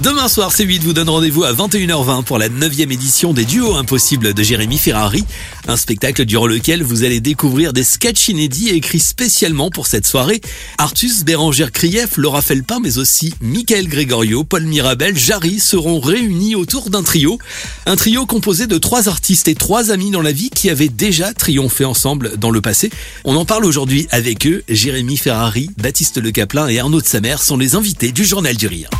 Demain soir, C8 vous donne rendez-vous à 21h20 pour la 9 édition des Duos Impossibles de Jérémy Ferrari. Un spectacle durant lequel vous allez découvrir des sketchs inédits écrits spécialement pour cette soirée. Artus, Bérangère Krief, Laura Felpin, mais aussi Michael Gregorio, Paul Mirabel, Jarry seront réunis autour d'un trio. Un trio composé de trois artistes et trois amis dans la vie qui avaient déjà triomphé ensemble dans le passé. On en parle aujourd'hui avec eux. Jérémy Ferrari, Baptiste Le Caplin et Arnaud de Samer sont les invités du Journal du Rire.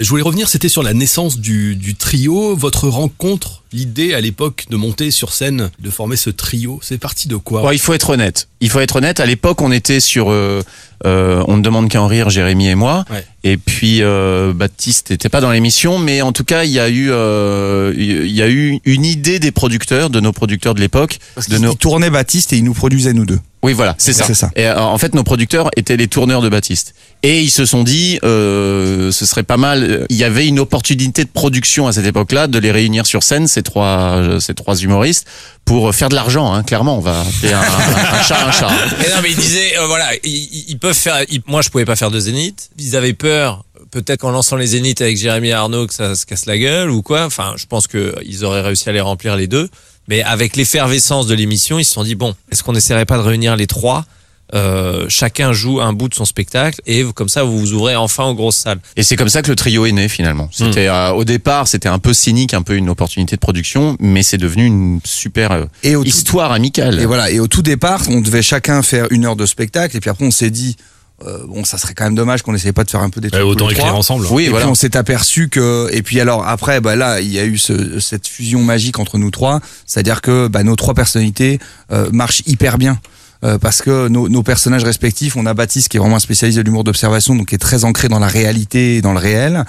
Je voulais revenir, c'était sur la naissance du, du trio, votre rencontre, l'idée à l'époque de monter sur scène, de former ce trio, c'est parti de quoi? Bon, il faut être honnête. Il faut être honnête. À l'époque, on était sur euh, euh, On ne demande qu'à en rire, Jérémy et moi. Ouais. Et puis euh, Baptiste n'était pas dans l'émission, mais en tout cas, il y a eu, euh, il y a eu une idée des producteurs, de nos producteurs de l'époque, de nos. tournait Baptiste et il nous produisait nous deux. Oui, voilà, c'est ça. C'est ça. Et euh, en fait, nos producteurs étaient les tourneurs de Baptiste. Et ils se sont dit, euh, ce serait pas mal. euh, Il y avait une opportunité de production à cette époque-là, de les réunir sur scène, ces trois, euh, ces trois humoristes, pour faire de l'argent. Hein, clairement, on va appeler un, un, chat un chat. Et non, mais il disait, euh, voilà, ils, ils- ils peuvent faire. ils- moi, je pouvais pas faire de zénith. Ils avaient peur, peut-être qu'en lançant les zéniths avec Jérémy Arnaud, que ça se casse la gueule ou quoi. Enfin, je pense que ils auraient réussi à les remplir les deux. Mais avec l'effervescence de l'émission, ils se sont dit bon, est-ce qu'on n'essaierait pas de réunir les trois euh, Chacun joue un bout de son spectacle et comme ça, vous vous ouvrez enfin aux grosses salles. Et c'est comme ça que le trio est né finalement. C'était euh, au départ, c'était un peu cynique, un peu une opportunité de production, mais c'est devenu une super euh, Et au tout- histoire amicale. Et voilà. Et au tout départ, on devait chacun faire une heure de spectacle. Et puis après, on s'est dit, euh, bon, ça serait quand même dommage qu'on essayait pas de faire un peu des trucs. Autant écrire ensemble. Oui, et voilà. puis on s'est aperçu que et puis alors après bah là il y a eu ce, cette fusion magique entre nous trois c'est-à-dire que bah, nos trois personnalités euh, marchent hyper bien Euh, parce que nos, personnages respectifs on a Baptiste qui est vraiment un spécialiste de l'humour d'observation donc qui est très ancré dans la réalité et dans le réel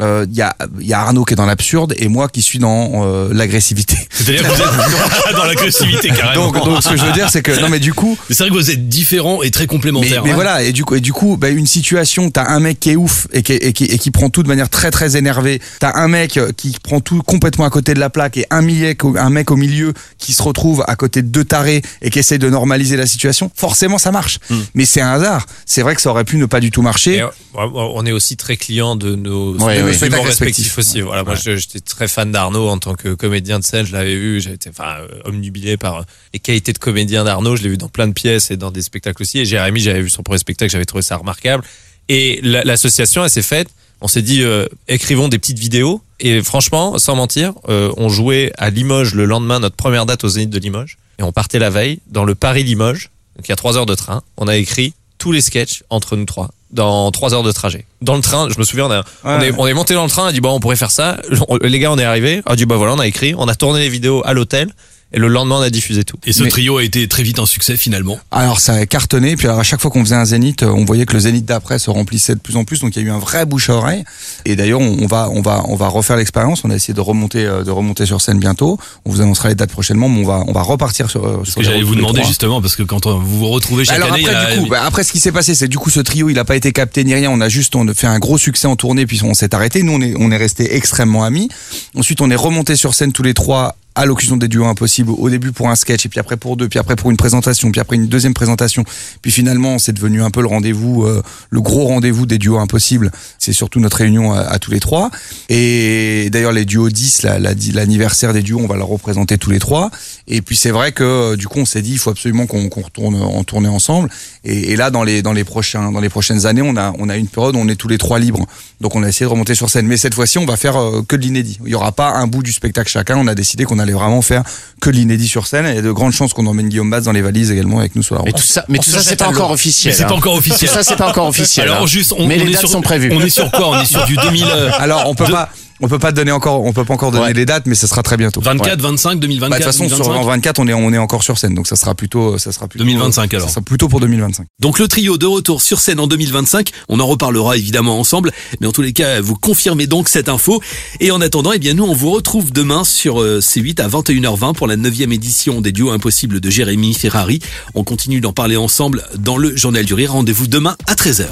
Euh, il y a il y a Arnaud qui est dans l'absurde et moi qui suis dans euh, l'agressivité C'est-à-dire que vous êtes dans l'agressivité carrément. donc, donc ce que je veux dire c'est que non mais du coup Mais c'est vrai que vous êtes différents et très complémentaires. mais hein. voilà, et du coup, et du coup, bah, une situation, t'as un mec qui est ouf et qui, et qui, et qui prend tout de manière très très énervée. T'as un mec euh, qui prend tout complètement à côté de la plaque et un, mec, un mec au milieu qui se retrouve à côté de deux tarés et qui essaye de normaliser la situation. Forcément, ça marche. Hmm. Mais c'est un hasard. C'est vrai que ça aurait pu ne pas du tout marcher. Et, euh, on est aussi très clients de nos, Ouais, oui. respectifs respectifs. aussi. Voilà, moi, j'étais très fan d'Arnaud en tant que comédien de scène. Je l'avais vu, j'ai été enfin euh, omnubilé par euh, les qualités de comédien d'Arnaud. Je l'ai vu dans plein de pièces et dans des spectacles aussi. Et Jérémy, j'avais vu son premier spectacle, j'avais trouvé ça remarquable. Et la- l'association, elle s'est faite. On s'est dit, euh, écrivons des petites vidéos. Et franchement, sans mentir, euh, on jouait à Limoges le lendemain, notre première date au Zénith de Limoges. Et on partait la veille dans le Paris-Limoges. Donc il y a trois heures de train. On a écrit tous les sketchs entre nous trois dans trois heures de trajet. Dans le train, je me souviens, on, a- on, Ouais. est, on est monté dans le train, on a dit bon, on pourrait faire ça. Les gars, on est arrivés, on a dit bah voilà, on a écrit, on a tourné les vidéos à l'hôtel et le lendemain, on a diffusé tout. Et ce Mais- trio a été très vite un succès finalement. Alors ça a cartonné, puis alors à chaque fois qu'on faisait un zénith, euh, on voyait que le zénith d'après se remplissait de plus en plus, donc il y a eu un vrai bouche à oreille. Et d'ailleurs, on, va, on va, on va refaire l'expérience. On a essayé de remonter, euh, de remonter sur scène bientôt. On vous annoncera les dates prochainement, mais on va, on va repartir sur. euh, sur que les j'allais vous demander justement, parce que quand on- vous vous retrouvez chaque Alors année, après, il y a- du coup, bah, après, ce qui s'est passé, c'est du coup ce trio, il a pas été capté ni rien. On a juste, on a fait un gros succès en tournée, puis on s'est arrêté. Nous, on est, on est resté extrêmement amis. Ensuite, on est remonté sur scène tous les trois à l'occasion des duos impossibles. Au début pour un sketch, et puis après pour deux, puis après pour une présentation, puis après une deuxième présentation. Puis finalement, c'est devenu un peu le rendez-vous, euh, le gros rendez-vous des duos impossibles. C'est surtout notre réunion à, tous les trois. Et d'ailleurs, les duos 10, la- la- l'anniversaire des duos, on va le représenter tous les trois. Et puis c'est vrai que euh, du coup, on s'est dit, il faut absolument qu'on retourne en tournée ensemble. Et, là, dans les dans les prochains dans les prochaines années, on a on a une période où on est tous les trois libres. Donc on a essayé de remonter sur scène. Mais cette fois-ci, on va faire euh, que de l'inédit. Il y aura pas un bout du spectacle chacun. On a décidé qu'on allait vraiment faire que de l'inédit sur scène. Et il y a de grandes chances qu'on emmène Guillaume Batz dans les valises également avec nous sur la Mais route. tout ça, mais tout ça, c'est pas encore Mais officiel. c'est pas hein. encore Tout officiel. ça, c'est pas encore officiel. Alors hein. juste, on, mais les est dates sur, sont prévues. On est sur quoi? On est sur du 2000, euh, Alors on peut pas on peut pas donner encore on peut pas encore donner Ouais. les dates, mais ça sera très bientôt. 24, 25, 2024, Bah, de toute façon, sur 2025. en 24, on est, on est encore sur scène, donc ça sera plutôt, ça sera plutôt 2025 alors. Ça sera plutôt pour 2025. Donc le trio de retour sur scène en 2025, on en reparlera évidemment ensemble, mais en tous les cas, vous confirmez donc cette info. Et en attendant, eh bien nous, on vous retrouve demain sur euh, C8 à 21h20 pour la 9 édition des duos impossibles de Jérémy Ferrari. On continue d'en parler ensemble dans le Journal du Rire. Rendez-vous demain à 13h.